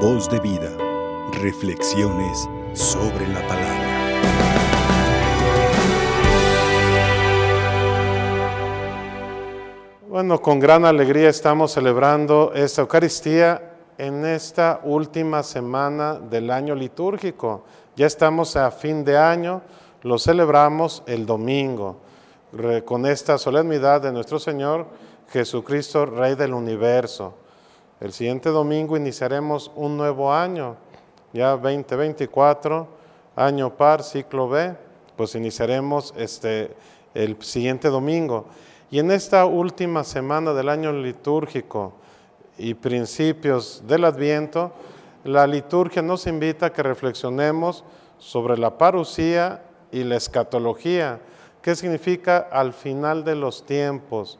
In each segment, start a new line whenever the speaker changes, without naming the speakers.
Voz de vida. Reflexiones sobre la palabra.
Bueno, con gran alegría estamos celebrando esta Eucaristía en esta última semana del año litúrgico. Ya estamos a fin de año, lo celebramos el domingo, con esta solemnidad de nuestro Señor Jesucristo, Rey del universo. El siguiente domingo iniciaremos un nuevo año, ya 2024, año par, ciclo B, pues iniciaremos este, el siguiente domingo. Y en esta última semana del año litúrgico y principios del Adviento, la liturgia nos invita a que reflexionemos sobre la parucía y la escatología, qué significa al final de los tiempos,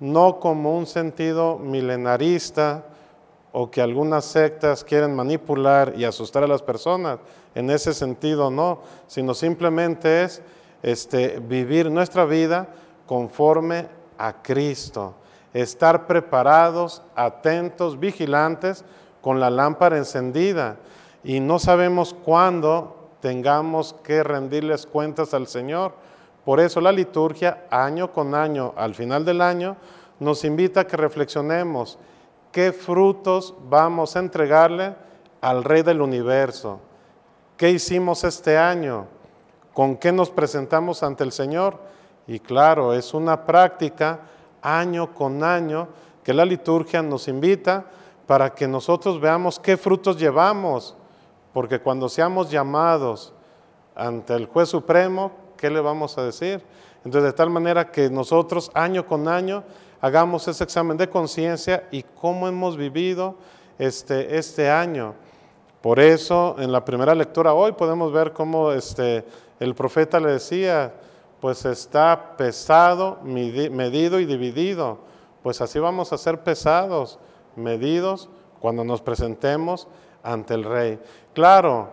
no como un sentido milenarista o que algunas sectas quieren manipular y asustar a las personas, en ese sentido no, sino simplemente es este, vivir nuestra vida conforme a Cristo, estar preparados, atentos, vigilantes, con la lámpara encendida. Y no sabemos cuándo tengamos que rendirles cuentas al Señor. Por eso la liturgia, año con año, al final del año, nos invita a que reflexionemos qué frutos vamos a entregarle al Rey del universo. ¿Qué hicimos este año? ¿Con qué nos presentamos ante el Señor? Y claro, es una práctica año con año que la liturgia nos invita para que nosotros veamos qué frutos llevamos, porque cuando seamos llamados ante el juez supremo, ¿qué le vamos a decir? Entonces, de tal manera que nosotros año con año hagamos ese examen de conciencia y cómo hemos vivido este, este año. Por eso, en la primera lectura hoy podemos ver cómo este, el profeta le decía, pues está pesado, medido y dividido. Pues así vamos a ser pesados, medidos, cuando nos presentemos ante el Rey. Claro,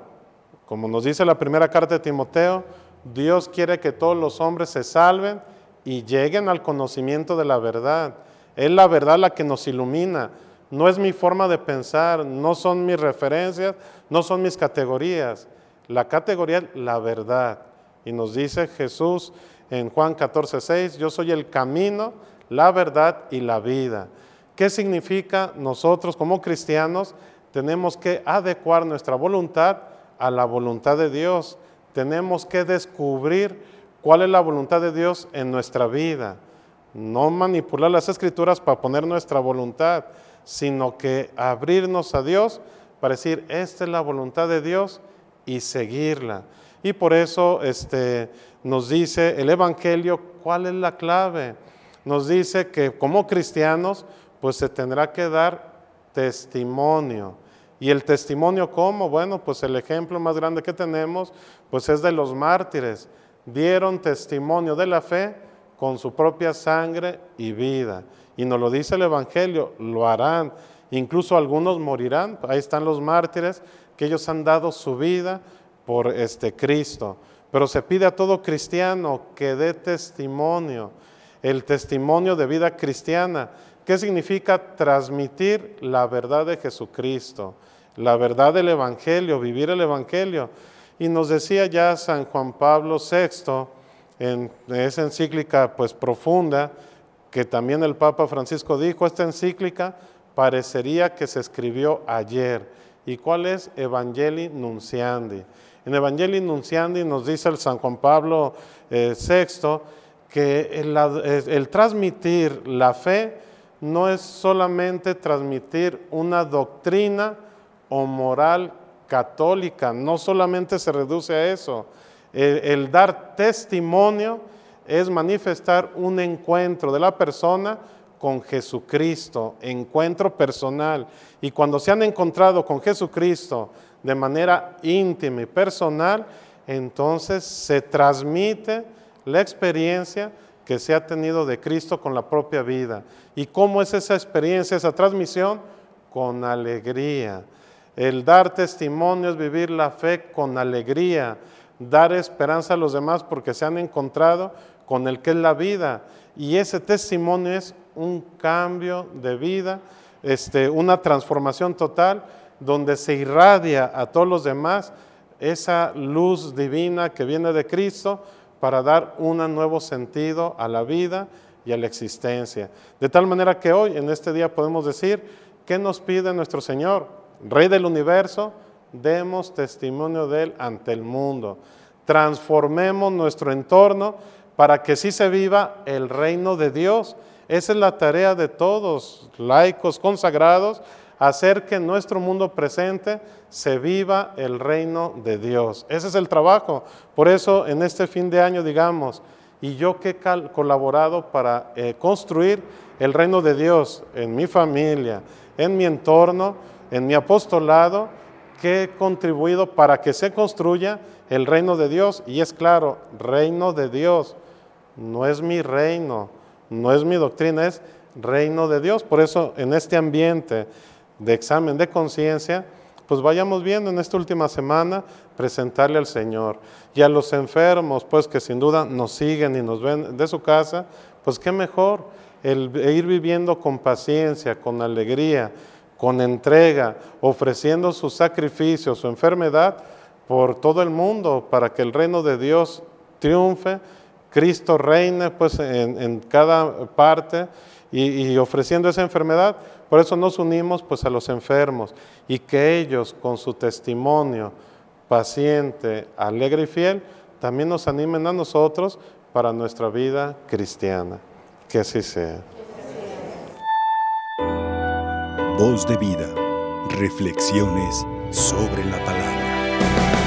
como nos dice la primera carta de Timoteo, Dios quiere que todos los hombres se salven y lleguen al conocimiento de la verdad. Es la verdad la que nos ilumina. No es mi forma de pensar, no son mis referencias, no son mis categorías. La categoría es la verdad. Y nos dice Jesús en Juan 14, 6, yo soy el camino, la verdad y la vida. ¿Qué significa nosotros como cristianos? Tenemos que adecuar nuestra voluntad a la voluntad de Dios. Tenemos que descubrir cuál es la voluntad de Dios en nuestra vida. No manipular las escrituras para poner nuestra voluntad, sino que abrirnos a Dios para decir, esta es la voluntad de Dios y seguirla. Y por eso este, nos dice el Evangelio cuál es la clave. Nos dice que como cristianos, pues se tendrá que dar testimonio. ¿Y el testimonio cómo? Bueno, pues el ejemplo más grande que tenemos, pues es de los mártires. Dieron testimonio de la fe con su propia sangre y vida. Y nos lo dice el Evangelio, lo harán. Incluso algunos morirán. Ahí están los mártires, que ellos han dado su vida por este Cristo. Pero se pide a todo cristiano que dé testimonio, el testimonio de vida cristiana. ¿Qué significa transmitir la verdad de Jesucristo? La verdad del Evangelio, vivir el Evangelio. Y nos decía ya San Juan Pablo VI en esa encíclica pues profunda, que también el Papa Francisco dijo, esta encíclica parecería que se escribió ayer. ¿Y cuál es? Evangelii Nunciandi. En Evangelii Nunciandi nos dice el San Juan Pablo VI eh, que el, transmitir la fe no es solamente transmitir una doctrina o moral católica, no solamente se reduce a eso. el, dar testimonio es manifestar un encuentro de la persona con Jesucristo, encuentro personal. Y cuando se han encontrado con Jesucristo de manera íntima y personal, entonces se transmite la experiencia que se ha tenido de Cristo con la propia vida. ¿Y cómo es esa experiencia, esa transmisión? Con alegría. El dar testimonio es vivir la fe con alegría, dar esperanza a los demás porque se han encontrado con el que es la vida. Y ese testimonio es un cambio de vida, este, una transformación total donde se irradia a todos los demás esa luz divina que viene de Cristo para dar un nuevo sentido a la vida y a la existencia. De tal manera que hoy, en este día, podemos decir, ¿qué nos pide nuestro Señor? Rey del universo, demos testimonio de Él ante el mundo. Transformemos nuestro entorno para que sí se viva el reino de Dios. Esa es la tarea de todos, laicos, consagrados, hacer que en nuestro mundo presente se viva el reino de Dios. Ese es el trabajo. Por eso en este fin de año digamos, y yo que he colaborado para eh, construir el reino de Dios en mi familia, en mi entorno, en mi apostolado, que he contribuido para que se construya el reino de Dios. Y es claro, reino de Dios, no es mi reino, no es mi doctrina, es reino de Dios. Por eso en este ambiente de examen de conciencia, pues vayamos viendo en esta última semana presentarle al Señor. Y a los enfermos, pues que sin duda nos siguen y nos ven de su casa, pues qué mejor el ir viviendo con paciencia, con alegría, con entrega, ofreciendo su sacrificio, su enfermedad por todo el mundo, para que el reino de Dios triunfe, Cristo reine pues en, cada parte y ofreciendo esa enfermedad, por eso nos unimos pues a los enfermos y que ellos con su testimonio paciente, alegre y fiel, también nos animen a nosotros para nuestra vida cristiana. Que así sea.
Voz de vida. Reflexiones sobre la palabra.